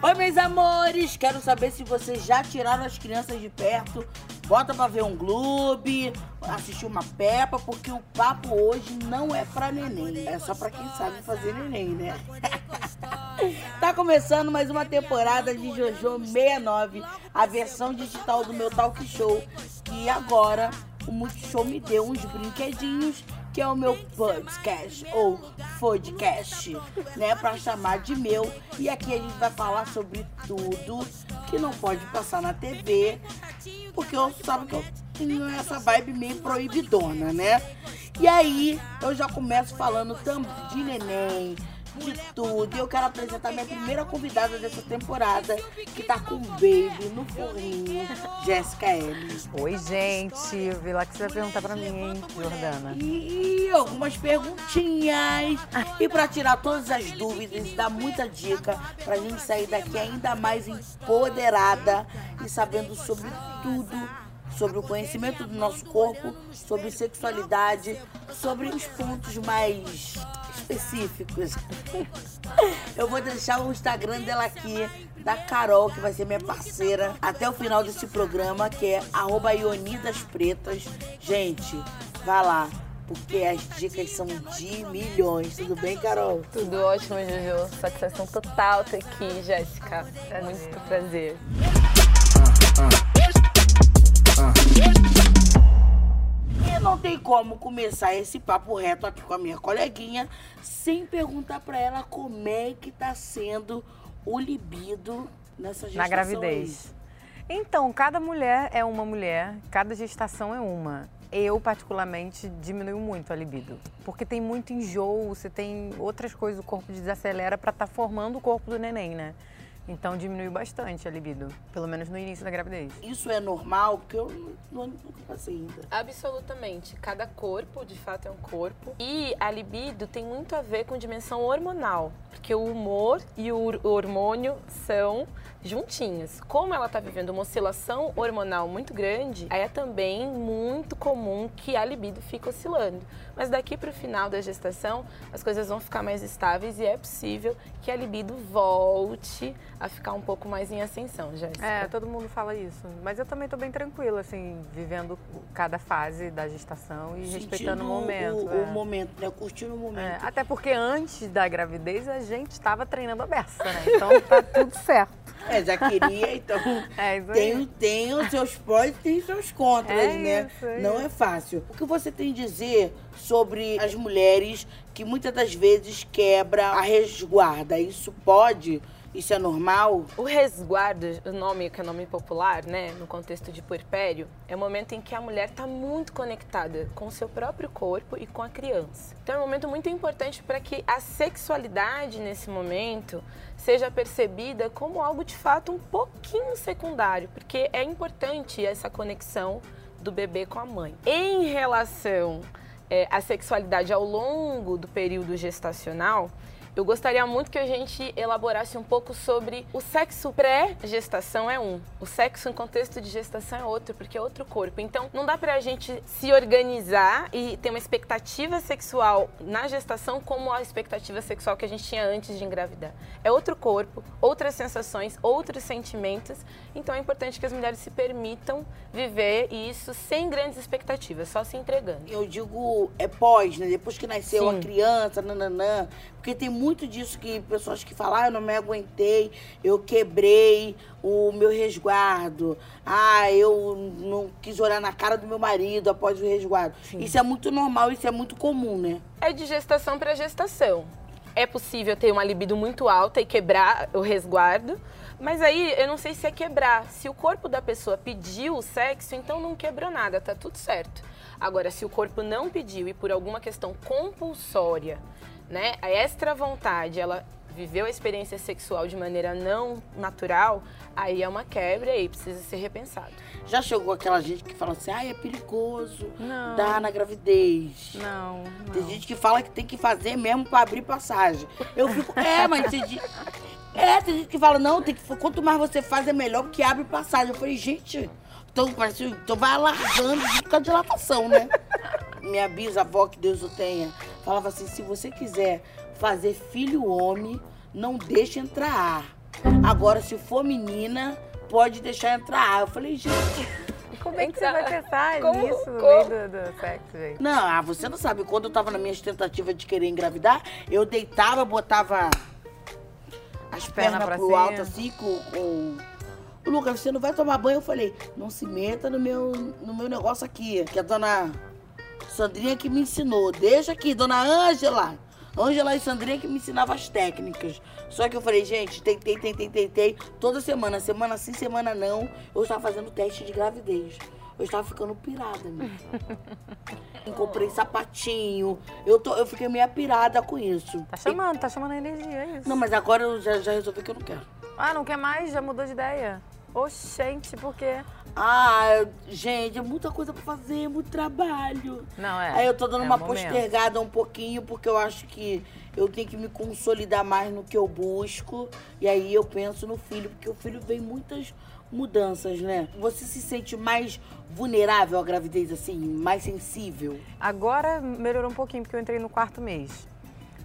Oi, meus amores! Quero saber se vocês já tiraram as crianças de perto. Bota pra ver um Gloob, assistir uma Peppa, porque o papo hoje não é pra neném. É só pra quem sabe fazer neném, né? tá começando mais uma temporada de Jojo 69, a versão digital do meu talk show, que agora o Multishow me deu uns brinquedinhos que é o meu podcast ou podcast, né, para chamar de meu. E aqui a gente vai falar sobre tudo que não pode passar na TV, porque eu sabe que eu tenho essa vibe meio proibidona, né? E aí eu já começo falando de neném, de tudo. E eu quero apresentar minha primeira convidada dessa temporada, que tá com o baby no forrinho, Jéssica L. Oi, gente. Vi lá que você vai perguntar pra mim, hein, Jordana. E algumas perguntinhas. E pra tirar todas as dúvidas e dar muita dica pra gente sair daqui ainda mais empoderada e sabendo sobre tudo sobre o conhecimento do nosso corpo, sobre sexualidade, sobre os pontos mais específicos. Eu vou deixar o Instagram dela aqui, da Carol, que vai ser minha parceira, até o final desse programa, que é @ionidas_pretas. Gente, vá lá porque as dicas são de milhões. Tudo bem, Carol? Tudo ótimo, Juju. Satisfação total ter aqui, Jéssica. É muito prazer. Não tem como começar esse papo reto aqui com a minha coleguinha sem perguntar para ela como é que tá sendo o libido nessa gestação. Na gravidez. Aí. Então, cada mulher é uma mulher, cada gestação é uma. Eu, particularmente, diminuo muito a libido. Porque tem muito enjoo, você tem outras coisas, o corpo desacelera para estar tá formando o corpo do neném, né? Então diminuiu bastante a libido, pelo menos no início da gravidez. Isso é normal? Porque eu não, não passei ainda. Absolutamente. Cada corpo, de fato, é um corpo. E a libido tem muito a ver com dimensão hormonal, porque o humor e o hormônio são juntinhos. Como ela está vivendo uma oscilação hormonal muito grande, aí é também muito comum que a libido fique oscilando. Mas daqui para o final da gestação, as coisas vão ficar mais estáveis e é possível que a libido volte a ficar um pouco mais em ascensão, Jéssica. É, todo mundo fala isso. Mas eu também estou bem tranquila, assim, vivendo cada fase da gestação e Sentindo respeitando o momento. O, é. o momento, né? Curtindo o momento. É, até porque antes da gravidez a gente estava treinando a beça, né? Então tá tudo certo. É, já queria, então é, tem, tem os seus prós e tem os seus contras, é né? Isso, é Não é fácil. O que você tem a dizer sobre as mulheres que muitas das vezes quebra a resguarda? Isso pode isso é normal? O resguardo, o nome que é nome popular, né, no contexto de puerpério, é o momento em que a mulher está muito conectada com o seu próprio corpo e com a criança. Então é um momento muito importante para que a sexualidade nesse momento seja percebida como algo de fato um pouquinho secundário, porque é importante essa conexão do bebê com a mãe. Em relação é, à sexualidade ao longo do período gestacional, eu gostaria muito que a gente elaborasse um pouco sobre o sexo pré-gestação é um, o sexo em contexto de gestação é outro, porque é outro corpo. Então, não dá pra gente se organizar e ter uma expectativa sexual na gestação como a expectativa sexual que a gente tinha antes de engravidar. É outro corpo, outras sensações, outros sentimentos. Então, é importante que as mulheres se permitam viver isso sem grandes expectativas, só se entregando. Eu digo, é pós, né? Depois que nasceu Sim. a criança, nananã, porque tem muito disso que pessoas que falam, ah, eu não me aguentei, eu quebrei o meu resguardo, ah, eu não quis olhar na cara do meu marido após o resguardo. Sim. Isso é muito normal, isso é muito comum, né? É de gestação para gestação. É possível ter uma libido muito alta e quebrar o resguardo, mas aí eu não sei se é quebrar. Se o corpo da pessoa pediu o sexo, então não quebrou nada, tá tudo certo. Agora, se o corpo não pediu e por alguma questão compulsória né, a extra vontade, ela viveu a experiência sexual de maneira não natural, aí é uma quebra e precisa ser repensado. Já chegou aquela gente que fala assim, ah, é perigoso não. dar na gravidez. Não, não, Tem gente que fala que tem que fazer mesmo para abrir passagem. Eu fico, é, mas tem gente... É, tem gente que fala, não, tem que, quanto mais você faz é melhor porque abre passagem. Eu falei, gente, então, então vai alargando com a dilatação, né? Minha bisavó, que Deus o tenha, falava assim: se você quiser fazer filho homem, não deixe entrar ar. Agora, se for menina, pode deixar entrar. Eu falei, gente. Como é que você vai pensar Como- nisso no como- meio do, do sexo, gente? Não, ah, você não sabe. Quando eu tava nas minhas tentativas de querer engravidar, eu deitava, botava as Perna pernas pro cima. alto, assim, com, com... O Lucas, você não vai tomar banho? Eu falei, não se meta no meu, no meu negócio aqui, que a dona Sandrinha que me ensinou. Deixa aqui, dona Ângela. Ângela e Sandrinha que me ensinavam as técnicas. Só que eu falei, gente, tentei, tentei, tentei. Toda semana, semana sim, semana não, eu estava fazendo teste de gravidez. Eu estava ficando pirada. Eu comprei sapatinho. Eu, tô, eu fiquei meio pirada com isso. Tá chamando, tá chamando a energia, é isso. Não, mas agora eu já, já resolvi que eu não quero. Ah, não quer mais? Já mudou de ideia? Oxente, por quê? Ah, gente, é muita coisa pra fazer, é muito trabalho. Não, é. Aí eu tô dando é uma postergada um pouquinho, porque eu acho que eu tenho que me consolidar mais no que eu busco. E aí eu penso no filho, porque o filho vem muitas mudanças, né? Você se sente mais vulnerável à gravidez, assim, mais sensível? Agora melhorou um pouquinho, porque eu entrei no quarto mês.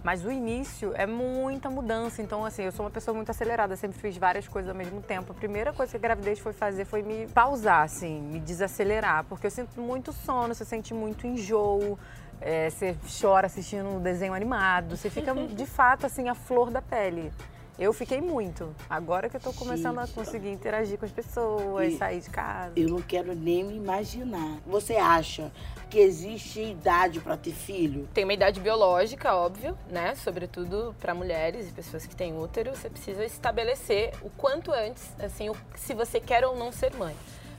Mas o início é muita mudança. Então, assim, eu sou uma pessoa muito acelerada, sempre fiz várias coisas ao mesmo tempo. A primeira coisa que a gravidez foi fazer foi me pausar, assim, me desacelerar. Porque eu sinto muito sono, você sente muito enjoo, é, você chora assistindo um desenho animado, você fica, de fato, assim, a flor da pele. Eu fiquei muito. Agora que eu tô começando a conseguir interagir com as pessoas, E- sair de casa. Eu não quero nem me imaginar. Você acha que existe idade pra ter filho? Tem uma idade biológica, óbvio, né? Sobretudo para mulheres e pessoas que têm útero, você precisa estabelecer o quanto antes, assim, o- se você quer ou não ser mãe.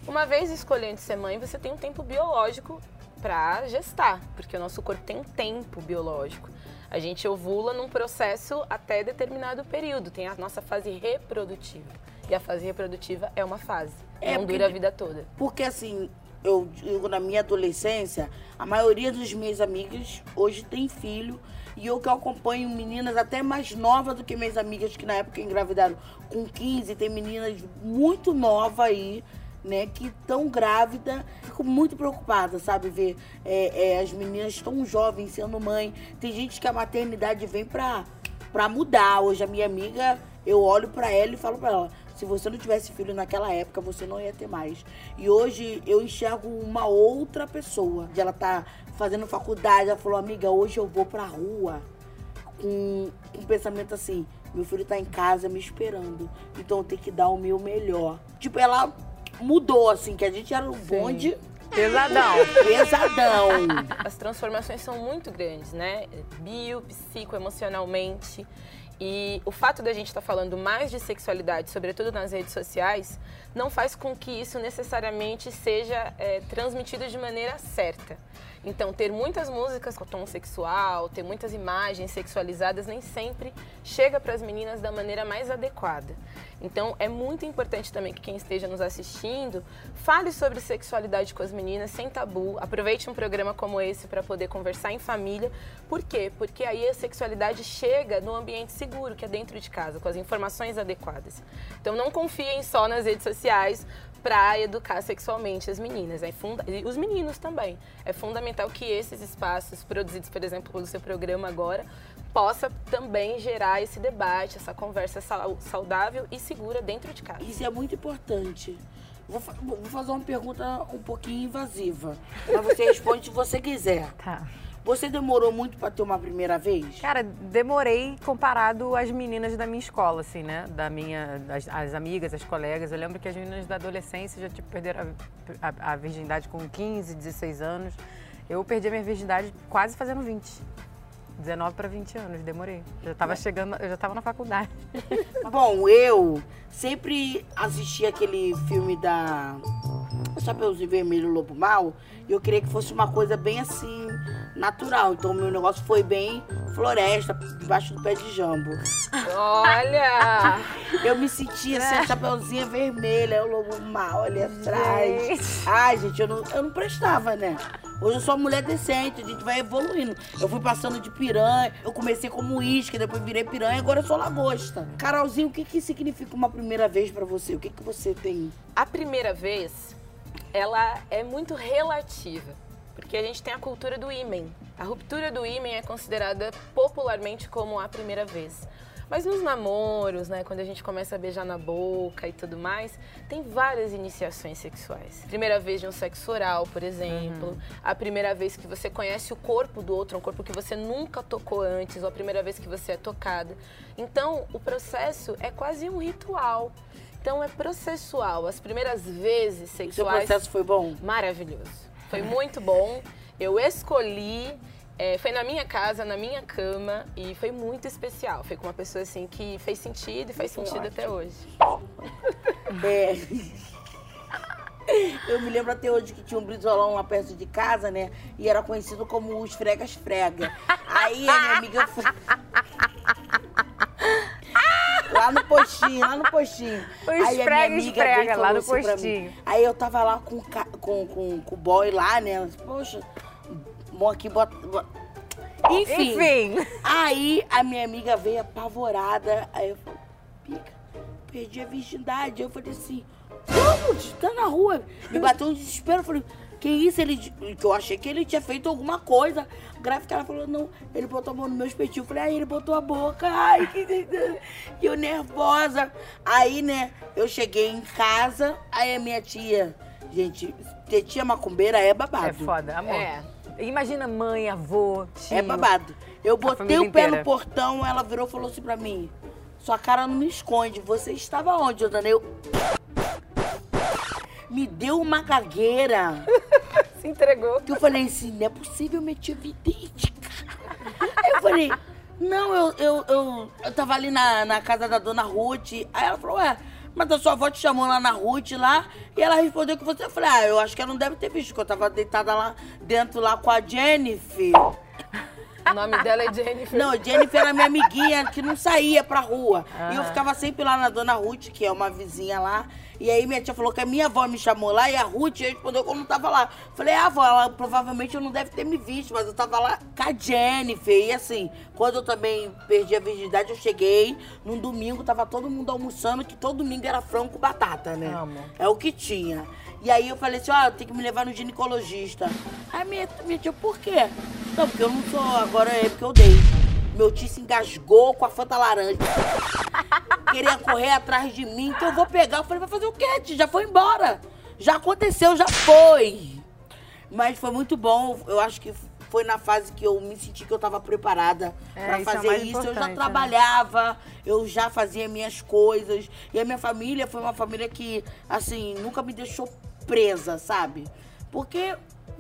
Uma vez escolhendo ser mãe, você tem um tempo biológico para gestar, porque o nosso corpo tem um tempo biológico. A gente ovula num processo até determinado período, tem a nossa fase reprodutiva. E a fase reprodutiva é uma fase, É, não dura a vida toda. Porque assim, eu digo na minha adolescência, a maioria das minhas amigas hoje tem filho. E eu que acompanho meninas até mais novas do que minhas amigas que na época engravidaram com 15, tem meninas muito novas aí, né, que estão grávidas. Fico muito preocupada, sabe, ver é, é, as meninas tão jovens sendo mãe. Tem gente que a maternidade vem pra, pra mudar. Hoje a minha amiga, eu olho pra ela e falo pra ela, se você não tivesse filho naquela época, você não ia ter mais. E hoje eu enxergo uma outra pessoa. Ela tá fazendo faculdade, ela falou, amiga, hoje eu vou pra rua com um pensamento assim, meu filho tá em casa me esperando, então eu tenho que dar o meu melhor. Tipo, ela mudou, assim, que a gente era um bonde Pesadão. pesadão. As transformações são muito grandes, né? Bio, psico, emocionalmente. E o fato da gente estar falando mais de sexualidade, sobretudo nas redes sociais, não faz com que isso necessariamente seja é, transmitido de maneira certa. Então, ter muitas músicas com tom sexual, ter muitas imagens sexualizadas, nem sempre chega para as meninas da maneira mais adequada. Então, é muito importante também que quem esteja nos assistindo fale sobre sexualidade com as meninas sem tabu. Aproveite um programa como esse para poder conversar em família. Por quê? Porque aí a sexualidade chega no ambiente seguro, que é dentro de casa, com as informações adequadas. Então, não confiem só nas redes sociais para educar sexualmente as meninas. É funda e os meninos também. É fundamental que esses espaços produzidos, por exemplo, pelo seu programa agora, possa também gerar esse debate, essa conversa sau- saudável e segura dentro de casa. Isso é muito importante. Vou, fa- vou fazer uma pergunta um pouquinho invasiva. Mas você responde se você quiser. Tá. Você demorou muito pra ter uma primeira vez? Cara, demorei comparado às meninas da minha escola, assim, né? Da minha, as, as amigas, as colegas. Eu lembro que as meninas da adolescência já tipo, perderam a, a- a virgindade com 15, 16 anos. Eu perdi a minha virgindade quase fazendo 20. 19 para 20 anos, demorei. Já tava chegando, eu já tava na faculdade. Bom, eu sempre assisti aquele filme da Chapeuzinho Vermelho Lobo Mal e eu queria que fosse uma coisa bem assim, natural. Então o meu negócio foi bem floresta, debaixo do pé de jambo. Olha! Eu me sentia assim, a Chapeuzinha Vermelha, o Lobo Mal ali atrás. Gente. Ai, gente, eu não, eu não prestava, né? Hoje eu sou uma mulher decente, a gente vai evoluindo. Eu fui passando de piranha, eu comecei como isca, depois virei piranha, agora eu sou lagosta. Carolzinho, o que que significa uma primeira vez pra você? O que que você tem? A primeira vez, ela é muito relativa, porque a gente tem a cultura do ímen. A ruptura do ímen é considerada popularmente como a primeira vez. Mas nos namoros, né, quando a gente começa a beijar na boca e tudo mais, tem várias iniciações sexuais. Primeira vez de um sexo oral, por exemplo, uhum. a primeira vez que você conhece o corpo do outro, um corpo que você nunca tocou antes, ou a primeira vez que você é tocada. Então, o processo é quase um ritual. Então é processual. As primeiras vezes sexuais. O seu processo foi bom? Maravilhoso. Foi muito bom. Eu escolhi é, foi na minha casa, na minha cama e foi muito especial. Foi com uma pessoa assim que fez sentido e faz sentido ótimo. até hoje. É. Eu me lembro até hoje que tinha um brizolão lá perto de casa, né? E era conhecido como os fregas frega. Aí a minha amiga foi... Lá no postinho, lá no postinho. Os aí a minha amiga esfrega, lá no assim postinho. Aí eu tava lá com, com, com, com o boy lá, né? Poxa, bom aqui, bota, bota. Enfim, Enfim. Aí a minha amiga veio apavorada. Aí eu falei, pica, perdi a virgindade. Eu falei assim, vamos, tá na rua. Me bateu um desespero. Eu falei, que isso? Ele, que eu achei que ele tinha feito alguma coisa. A gráfica ela falou, não, ele botou a mão no meu espetinho. Eu falei, aí ele botou a boca. Ai, que. E eu nervosa. Aí, né, eu cheguei em casa, aí a minha tia. Gente, ter tia macumbeira é babado. É foda, amor. É. Imagina mãe, avô, tio. É babado. Eu botei o pé no portão, ela virou e falou assim pra mim: Sua cara não me esconde. Você estava onde? Eu. Me deu uma gagueira. Se entregou. Que eu falei assim: Não é possível, meti vidente, Aí eu falei: Não, eu, eu, eu, eu tava ali na, na casa da dona Ruth. Aí ela falou: Ué mas a sua avó te chamou lá na Ruth lá e ela respondeu que você. Eu falei, ah, eu acho que ela não deve ter visto, que eu tava deitada lá dentro lá com a Jennifer. O nome dela é Jennifer. Não, Jennifer era minha amiguinha que não saía pra rua. E eu ficava sempre lá na Dona Ruth, que é uma vizinha lá. E aí minha tia falou que a minha avó me chamou lá e a Ruth respondeu que eu não tava lá. Falei, ah, avó, ela provavelmente eu não deve ter me visto, mas eu tava lá com a Jennifer. E assim, quando eu também perdi a virgindade, eu cheguei num domingo, tava todo mundo almoçando, que todo domingo era frango com batata, né? Amo. É o que tinha. E aí eu falei assim, ó, tem que me levar no ginecologista. Aí minha, minha tia, por quê? Não, porque eu não sou, agora é porque eu dei. Meu tio se engasgou com a Fanta laranja. Queria correr atrás de mim, então eu vou pegar. Eu falei, vai fazer o quê, tio? Já foi embora. Já aconteceu, já foi. Mas foi muito bom. Eu acho que foi na fase que eu me senti que eu estava preparada é, para é fazer é isso. Eu já né? trabalhava, né? eu já fazia minhas coisas. E a minha família foi uma família que, assim, nunca me deixou presa, sabe? Porque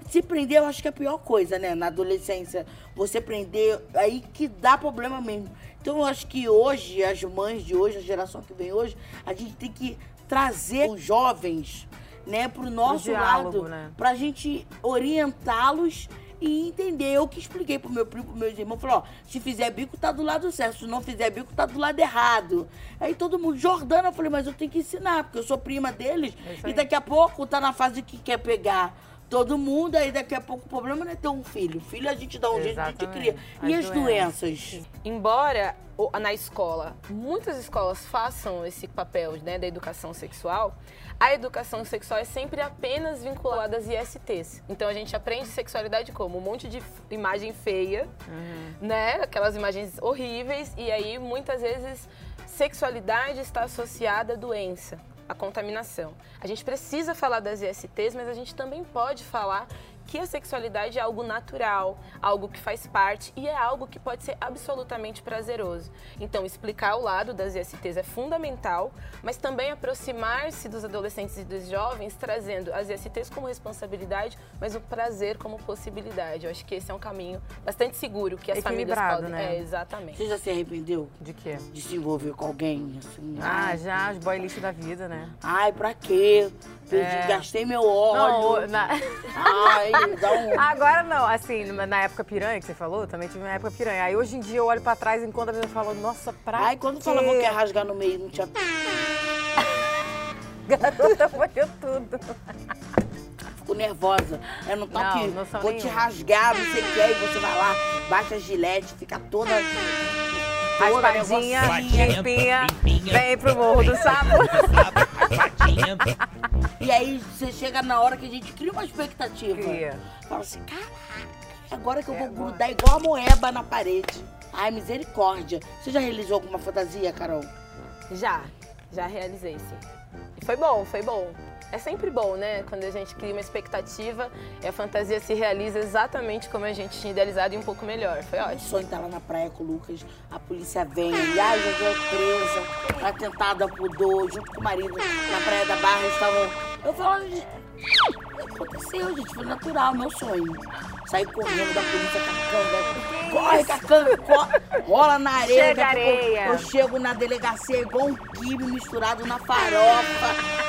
se prender, eu acho que é a pior coisa, né? Na adolescência. Você prender, aí que dá problema mesmo. Então eu acho que hoje, as mães de hoje, a geração que vem hoje, a gente tem que trazer os jovens, né, pro nosso diálogo, lado. Né? Pra gente orientá-los e entender. Eu que expliquei pro meu primo, pro meus irmãos, falou, ó, se fizer bico, tá do lado certo. Se não fizer bico, tá do lado errado. Aí todo mundo, Jordana, eu falei, mas eu tenho que ensinar, porque eu sou prima deles. É e daqui a pouco tá na fase que quer pegar todo mundo, aí daqui a pouco o problema não é ter um filho. Filho a gente dá um jeito, a gente cria. E as, as doenças? doenças? Embora na escola muitas escolas façam esse papel né, da educação sexual, a educação sexual é sempre apenas vinculada às ISTs. Então a gente aprende sexualidade como um monte de imagem feia, uhum. né? Aquelas imagens horríveis, e aí muitas vezes sexualidade está associada à doença a contaminação. A gente precisa falar das ISTs, mas a gente também pode falar que a sexualidade é algo natural, algo que faz parte e é algo que pode ser absolutamente prazeroso. Então, explicar o lado das ISTs é fundamental, mas também aproximar-se dos adolescentes e dos jovens, trazendo as ISTs como responsabilidade, mas o prazer como possibilidade. Eu acho que esse é um caminho bastante seguro que as famílias podem. Né? É, exatamente. Você já se arrependeu? De quê? De se envolver com alguém, assim? Ah, ai, já, os boy lixo da vida, né? Ai, pra quê? Perdi, é. gastei meu óleo. Não, na... Ai, dá um... Agora não, assim, na época piranha que você falou, também tive uma época piranha. Aí hoje em dia eu olho pra trás enquanto a pessoa falou, nossa, pra Ai, quando falava que ia rasgar no meio, não tinha... Garota foi tudo. Fico nervosa. Eu não tô não, aqui, não vou nenhum. te rasgar, não sei o que, aí você vai lá, baixa a gilete, fica toda... Raspadinha, limpinha, vem pro morro do sapo. E aí você chega na hora que a gente cria uma expectativa. Cria. Fala assim, caraca, agora que eu vou é grudar igual a moeba na parede. Ai, misericórdia. Você já realizou alguma fantasia, Carol? Já, já realizei, sim. E foi bom, foi bom. É sempre bom, né? Quando a gente cria uma expectativa e a fantasia se realiza exatamente como a gente tinha idealizado e um pouco melhor. Foi O ótimo. sonho estar lá na praia com o Lucas, a polícia vem, e ai, já foi presa, atentada por dor, junto com o marido, na praia da Barra, eles estavam... Eu falava, gente, aconteceu, gente, foi natural, meu sonho. Saí correndo da polícia, cacanga, corre, cacanga, corre, rola na areia. Chega areia. Eu chego na delegacia igual um quibe misturado na farofa.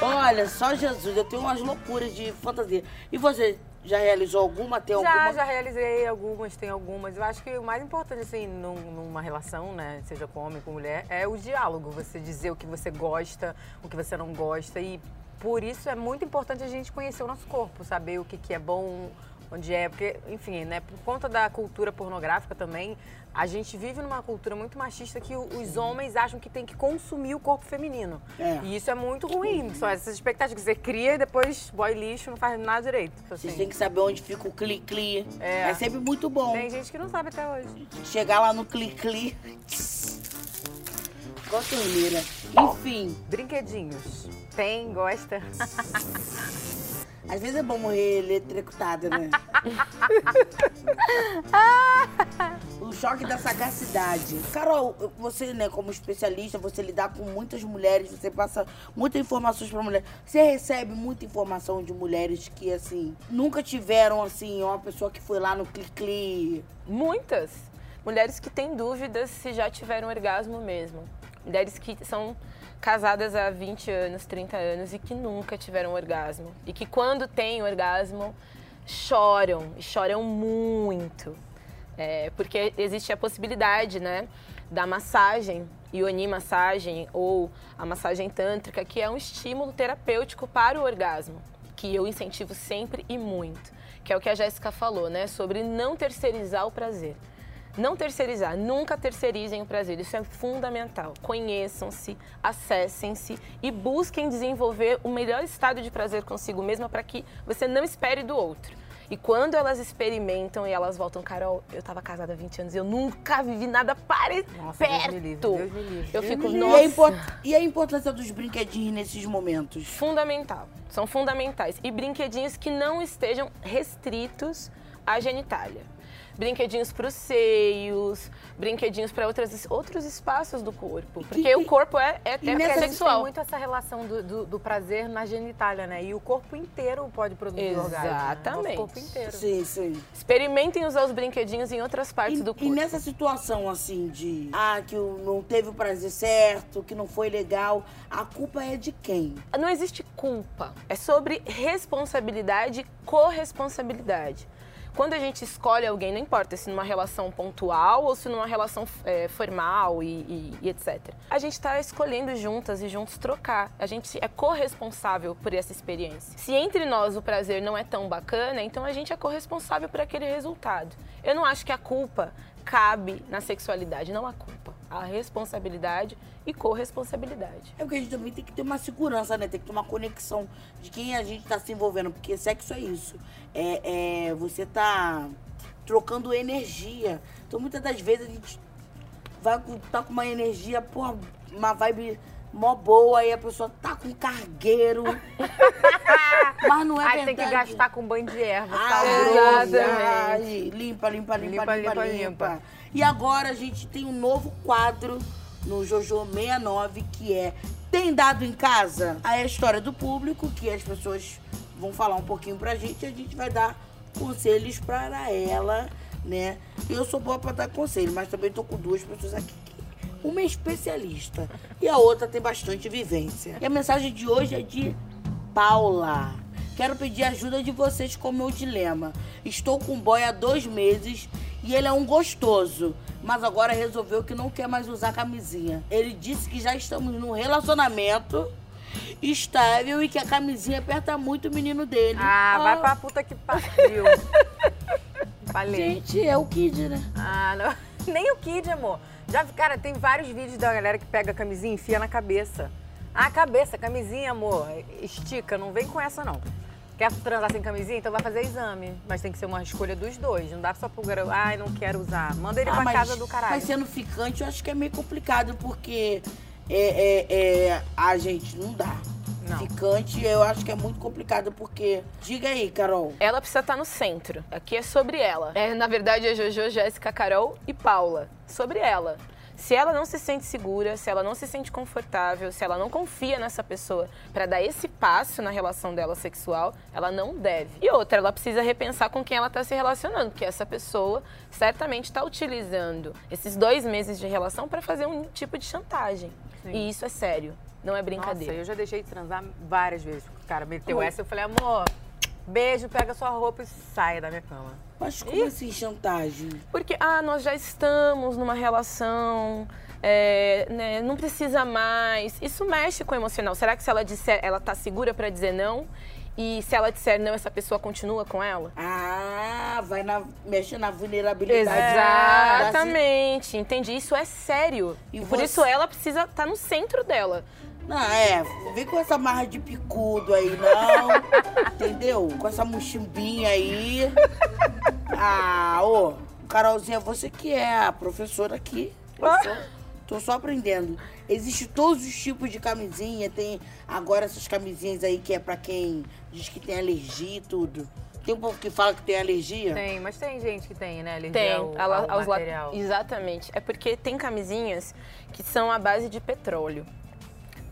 Olha, só Jesus, eu tenho umas loucuras de fantasia. E você, já realizou alguma? Tem Já, alguma? já realizei algumas, tem algumas. Eu acho que o mais importante, assim, num- numa relação, né, seja com homem, com mulher, é o diálogo. Você dizer o que você gosta, o que você não gosta. E por isso é muito importante a gente conhecer o nosso corpo, saber o que, que é bom, onde é. Porque, enfim, né, por conta da cultura pornográfica também, a gente vive numa cultura muito machista que os homens acham que tem que consumir o corpo feminino. É. E isso é muito ruim. São essas expectativas que você cria e depois boy lixo, não faz nada direito. Vocês assim. têm que saber onde fica o cli-cli. É. É. sempre muito bom. Tem gente que não sabe até hoje. Chegar lá no cli-cli. Igual torneira. Enfim, Brinquedinhos. Tem, gosta. às vezes é bom morrer eletrocutada, né? o choque da sagacidade. Carol, você, né, como especialista, você lidar com muitas mulheres, você passa muitas informações pra mulher. Você recebe muita informação de mulheres que, assim, nunca tiveram, assim, uma pessoa que foi lá no cli-cli. Muitas mulheres que têm dúvidas se já tiveram orgasmo mesmo. Mulheres que são casadas há 20 anos, 30 anos e que nunca tiveram orgasmo. E que quando têm orgasmo, choram, e choram muito. É, porque existe a possibilidade, né, da massagem, ioni massagem ou a massagem tântrica, que é um estímulo terapêutico para o orgasmo, que eu incentivo sempre e muito, que é o que a Jéssica falou, né, sobre não terceirizar o prazer. Não terceirizar, nunca terceirizem o prazer, isso é fundamental. Conheçam-se, acessem-se e busquem desenvolver o melhor estado de prazer consigo mesma para que você não espere do outro. E quando elas experimentam e elas voltam, Carol, eu tava casada há 20 anos e eu nunca vivi nada parecido. Nossa, Deus me livre, perto. Deus me livre. Eu fico, E a, nossa, e a importância dos brinquedinhos nesses momentos? fundamental. São fundamentais. E brinquedinhos que não estejam restritos à genitália. Brinquedinhos para os seios, brinquedinhos para outros espaços do corpo. Porque o corpo é, é, E é nessa- Tem sexual. muito essa relação do, do- do prazer na genitália, né? E o corpo inteiro pode produzir orgasmo. né? Exatamente. Nosso corpo inteiro. Sim, sim. Experimentem usar os brinquedinhos em outras partes E, do corpo. e nessa situação, assim, de... Ah, que o- não teve o prazer certo, que não foi legal. A culpa é de quem? Não existe culpa. É sobre responsabilidade e corresponsabilidade. Quando a gente escolhe alguém, não importa se numa relação pontual ou se numa relação é, formal e, e- e etc. A gente está escolhendo juntas e juntos trocar. A gente é corresponsável por essa experiência. Se entre nós o prazer não é tão bacana, então a gente é corresponsável por aquele resultado. Eu não acho que a culpa cabe na sexualidade, não a culpa. A responsabilidade e corresponsabilidade. É porque a gente também tem que ter uma segurança, né? Tem que ter uma conexão de quem a gente tá se envolvendo. Porque sexo é isso. É, é você tá trocando energia. Então, muitas das vezes, a gente vai tá com uma energia, porra, uma vibe mó boa. E a pessoa tá com cargueiro. Mas não é Aí verdade. tem que gastar com banho de erva, Ai, saboroso. ai, limpa, limpa, limpa, limpa, Limpa, limpa, limpa, E agora a gente tem um novo quadro no Jojo 69 que é Tem dado em casa? Aí é a história do público, que as pessoas vão falar um pouquinho pra gente e a gente vai dar conselhos para ela, né? Eu sou boa pra dar conselho, mas também tô com duas pessoas aqui. Uma é especialista e a outra tem bastante vivência. E a mensagem de hoje é de Paula. Quero pedir ajuda de vocês com o meu dilema. Estou com um boy há dois meses e ele é um gostoso, mas agora resolveu que não quer mais usar camisinha. Ele disse que já estamos num relacionamento estável e que a camisinha aperta muito o menino dele. Ah, vai pra puta que pariu. Falei. Gente, é o Kid, né? Ah, não. Nem o Kid, amor. Já, cara, tem vários vídeos da galera que pega a camisinha e enfia na cabeça. Ah, cabeça, camisinha, amor. Estica, não vem com essa, não. Quer transar sem camisinha? Então vai fazer exame. Mas tem que ser uma escolha dos dois. Não dá só pro garoto, ai, não quero usar. Manda ele Ah, pra mas- casa do caralho. Mas sendo ficante, eu acho que é meio complicado, porque é, é, é, a gente não dá. Não. Ficante, eu acho que é muito complicado, porque. Diga aí, Carol. Ela precisa estar no centro. Aqui é sobre ela. É, na verdade, é Jojo, Jéssica, Carol e Paula. Sobre ela. Se ela não se sente segura, se ela não se sente confortável, se ela não confia nessa pessoa pra dar esse passo na relação dela sexual, ela não deve. E outra, ela precisa repensar com quem ela tá se relacionando, porque essa pessoa certamente está utilizando esses dois meses de relação pra fazer um tipo de chantagem. Sim. E isso é sério, não é Nossa, brincadeira. eu já deixei de transar várias vezes. O cara meteu Oi. essa, eu falei, amor, beijo, pega sua roupa e saia da minha cama. Mas como assim, chantagem? Porque, ah, nós já estamos numa relação, é, né, não precisa mais. Isso mexe com o emocional. Será que se ela disser, ela tá segura pra dizer não? E se ela disser não, essa pessoa continua com ela? Ah, vai na, mexe na vulnerabilidade. da- Exatamente, entendi. Isso é sério. E E por você- isso ela precisa estar no centro dela. Não, é, vem com essa marra de picudo aí, não. entendeu? Com essa mochimbinha aí. Ah, ô, Carolzinha, você que é a professora aqui. Tô só aprendendo. Existem todos os tipos de camisinha. Tem agora essas camisinhas aí que é pra quem diz que tem alergia e tudo. Tem um povo que fala que tem alergia? Tem, mas tem gente que tem, né? Alergia Tem, ao, ao la- material. Exatamente. É porque tem camisinhas que são à base de petróleo.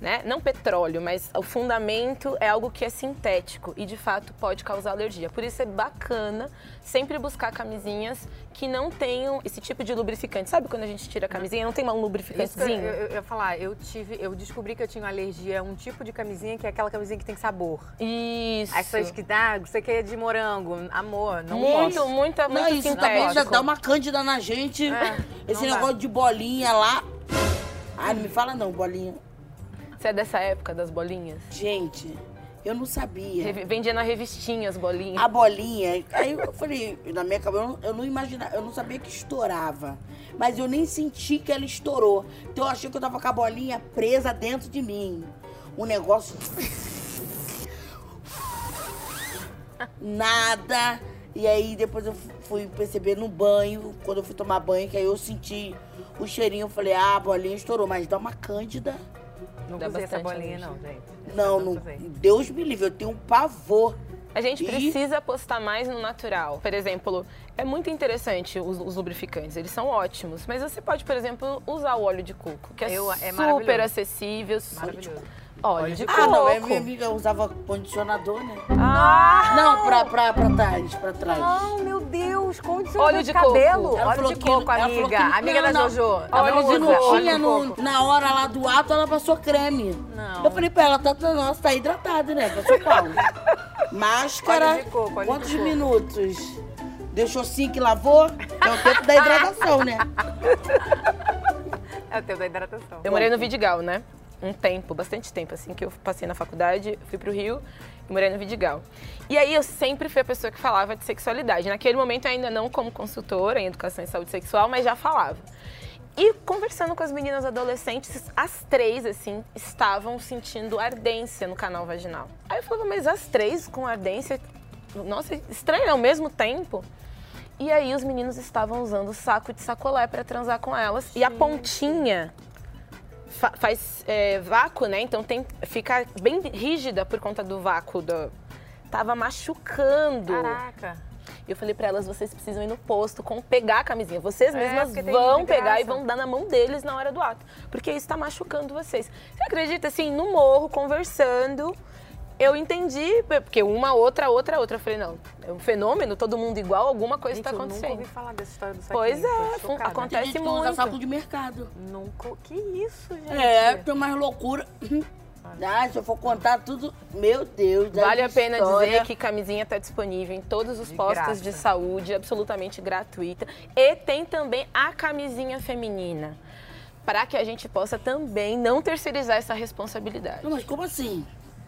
Né? Não petróleo, mas o fundamento é algo que é sintético e de fato pode causar alergia. Por isso é bacana sempre buscar camisinhas que não tenham esse tipo de lubrificante. Sabe quando a gente tira a camisinha, não tem um Isso que eu, lubrificantezinho? eu, eu ia falar, eu tive, eu descobri que eu tinha alergia a um tipo de camisinha que é aquela camisinha que tem sabor. Isso. As pessoas que ah, você quer de morango, amor, não muito, posso. muita, Não, muito isso também já dá uma cândida na gente. É, Esse não dá. negócio de bolinha lá. Ah, não me fala não, bolinha. Você é dessa época das bolinhas? Gente, eu não sabia. Revi- Vendia na revistinha as bolinhas. A bolinha, aí eu falei, na minha cabeça, eu não, eu não imaginava, eu não sabia que estourava. Mas eu nem senti que ela estourou. Então eu achei que eu tava com a bolinha presa dentro de mim. Um negócio. Nada. E aí depois eu fui perceber no banho, quando eu fui tomar banho, que aí eu senti o cheirinho, eu falei, ah, a bolinha estourou, mas dá uma cândida. Não Dá usei essa bolinha, não, gente. Não, Não não. Deus me livre, eu tenho um pavor. A gente E- precisa apostar mais no natural. Por exemplo, é muito interessante os, os lubrificantes, eles são ótimos. Mas você pode, por exemplo, usar o óleo de coco, que é, Eu- é super acessível. Maravilhoso. Óleo de Ah, coco. não, é minha amiga usava condicionador, né? Ah, Não, pra, pra, pra trás, pra trás. Não, meu Deus, condicionador Óleo de, de coco. cabelo. Ela Óleo falou de que- coco, amiga. amiga não, da. Jojo. Que usa não óleo tinha de no- coco. na hora lá do ato, ela passou creme. Não. Eu falei pra ela, tá, tá, nossa, tá hidratada, né? Passou qual? Máscara, Óleo de coco, óleo de quantos coco. minutos? Deixou cinco e lavou? É o tempo da hidratação, né? É o teu da hidratação. eu morei no Vidigal, né? Um tempo, bastante tempo, assim, que eu passei na faculdade, fui pro Rio e morei no Vidigal. E aí eu sempre fui a pessoa que falava de sexualidade. Naquele momento ainda não como consultora em educação e saúde sexual, mas já falava. E conversando com as meninas adolescentes, as três, assim, estavam sentindo ardência no canal vaginal. Aí eu falava, mas as três com ardência, nossa, estranho ao mesmo tempo. E aí os meninos estavam usando saco de sacolé para transar com elas. E a pontinha fa- faz é, vácuo, né? Então tem, fica bem rígida por conta do vácuo. Do, tava machucando. Caraca. E eu falei pra elas, vocês precisam ir no posto com pegar a camisinha. Vocês É, mesmas tem vão pegar e vão dar na mão deles na hora do ato. Porque isso tá machucando vocês. Você acredita, assim, no morro, conversando, eu entendi, porque uma, outra, outra, outra. Eu falei, não, é um fenômeno, todo mundo igual, alguma coisa Gente, tá eu nunca acontecendo. ouvi falar dessa história do saquinho. Pois é, chocada. acontece- Tem gente que usa muito. saco de mercado. Nunca... Que isso, gente? É, tem mais loucura. Ah, se eu for contar tudo, meu Deus. Vale a pena histórias. dizer que camisinha está disponível em todos os De postos graça. de saúde, absolutamente gratuita. E tem também a camisinha feminina, para que a gente possa também não terceirizar essa responsabilidade. Não, mas como assim?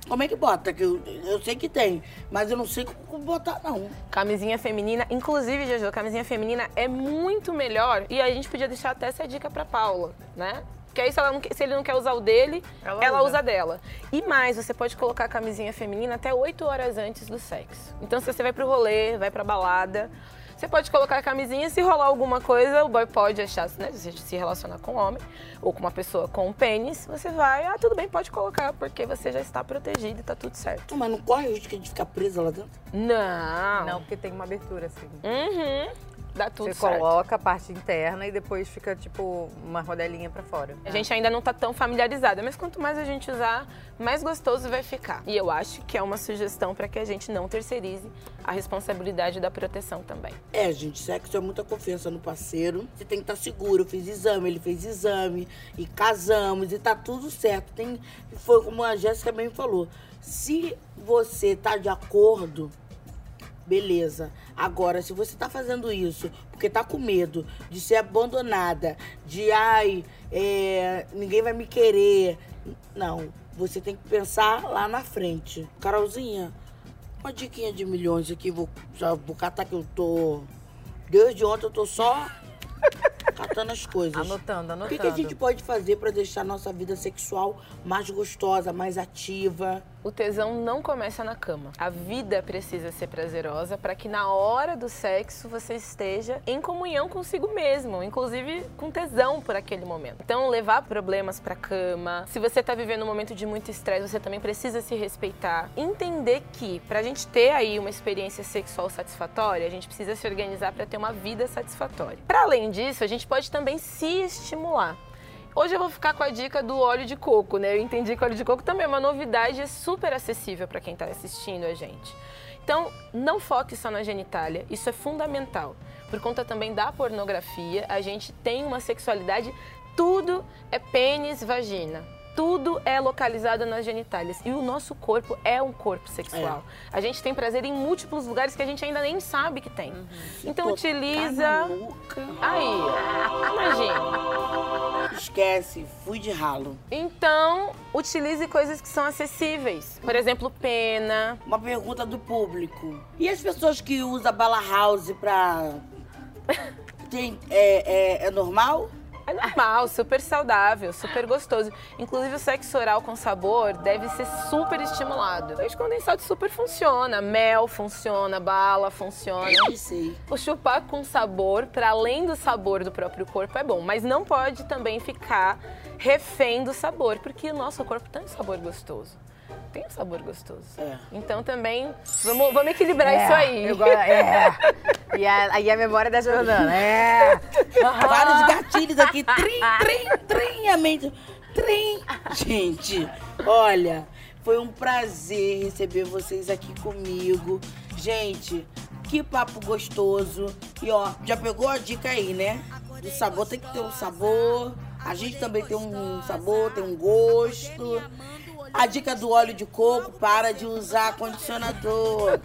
Como é que bota? Que eu, eu sei que tem, mas eu não sei como botar, não. Camisinha feminina, inclusive, Jojo, camisinha feminina é muito melhor. E a gente podia deixar até essa dica para Paula, né? Porque aí, se, ela não, se ele não quer usar o dele, Ela ela, usa. usa. dela. E mais, você pode colocar a camisinha feminina até 8 horas antes do sexo. Então, se você vai pro rolê, vai pra balada, você pode colocar a camisinha, se rolar alguma coisa, o boy pode achar, né? Se você se relacionar com um homem ou com uma pessoa com um pênis, você vai, ah, tudo bem, pode colocar, porque você já está protegido e tá tudo certo. Mas não corre o risco de ficar presa lá dentro? Não. Não, porque tem uma abertura assim. Uhum. Dá tudo Você certo. coloca a parte interna e depois fica tipo uma rodelinha pra fora. A gente ainda não tá tão familiarizada, mas quanto mais a gente usar, mais gostoso vai ficar. E eu acho que é uma sugestão para que a gente não terceirize a responsabilidade da proteção também. É, gente, sexo é muita confiança no parceiro. Você tem que estar seguro. Eu fiz exame, ele fez exame, e casamos, e tá tudo certo. Tem, foi como a Jéssica mesmo falou. Se você tá de acordo, beleza. Agora, se você tá fazendo isso porque tá com medo de ser abandonada, de ai, é, ninguém vai me querer. Não. Você tem que pensar lá na frente. Carolzinha, uma diquinha de milhões aqui, vou, já vou catar que eu tô. Desde ontem eu tô só catando as coisas. Anotando, O anotando. que, que a gente pode fazer pra deixar nossa vida sexual mais gostosa, mais ativa? O tesão não começa na cama. A vida precisa ser prazerosa para que na hora do sexo você esteja em comunhão consigo mesmo, inclusive com tesão por aquele momento. Então, levar problemas para cama. Se você tá vivendo um momento de muito estresse, você também precisa se respeitar. Entender que pra gente ter aí uma experiência sexual satisfatória, a gente precisa se organizar para ter uma vida satisfatória. Para além disso, a gente pode também se estimular. Hoje eu vou ficar com a dica do óleo de coco, né? Eu entendi que o óleo de coco também é uma novidade é super acessível para quem está assistindo a gente. Então, não foque só na genitália, isso é fundamental. Por conta também da pornografia, a gente tem uma sexualidade, tudo é pênis, vagina. Tudo é localizado nas genitálias. E o nosso corpo é um corpo sexual. A gente tem prazer em múltiplos lugares que a gente ainda nem sabe que tem. Então Tô utiliza. tá maluca. Aí, imagina. Esquece, fui de ralo. Então, utilize coisas que são acessíveis. Por exemplo, pena. Uma pergunta do público. E as pessoas que usam bala house pra. Tem, é, é, é normal? É normal, super saudável, super gostoso. Inclusive, o sexo oral com sabor deve ser super estimulado. Leite condensado super funciona, mel funciona, bala funciona. Eu sei. O chupar com sabor, para além do sabor do próprio corpo, é bom, mas não pode também ficar refém do sabor, porque o nosso corpo tem um sabor gostoso. Tem um sabor gostoso. É. Então também, vamos, vamos equilibrar isso aí. Gosto- é. E a- aí a memória da Jordana. É. Vários gatilhos aqui. Trim, trim, trim, a mente. Trim. Gente, olha, foi um prazer receber vocês aqui comigo. Gente, que papo gostoso. E ó, já pegou a dica aí, né? O sabor tem que ter um sabor. A gente também tem um sabor, tem um gosto. A dica do óleo de coco, para de usar condicionador.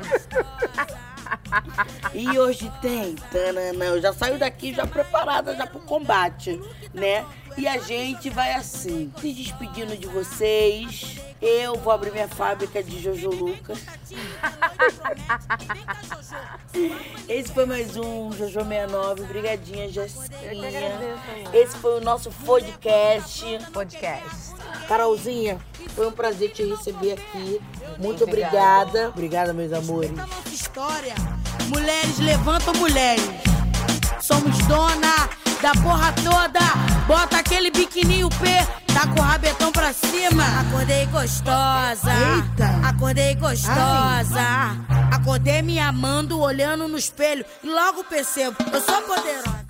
E hoje tem, tanana, eu já saio daqui já preparada já pro combate, né? E a gente vai assim, se despedindo de vocês. Eu vou abrir minha fábrica de Jojo Lucas. Esse foi mais um Jojo 69. Obrigadinha, Jessinha. Esse foi o nosso podcast. Podcast. Carolzinha, foi um prazer te receber aqui. Muito Obrigada. obrigada. Obrigada, meus amores. nossa história. Mulheres levantam mulheres. Somos dona da porra toda. Bota aquele biquininho P, tá com o rabetão pra cima. Acordei gostosa. Eita. Acordei gostosa. Acordei me amando, olhando no espelho. E logo percebo, eu sou poderosa.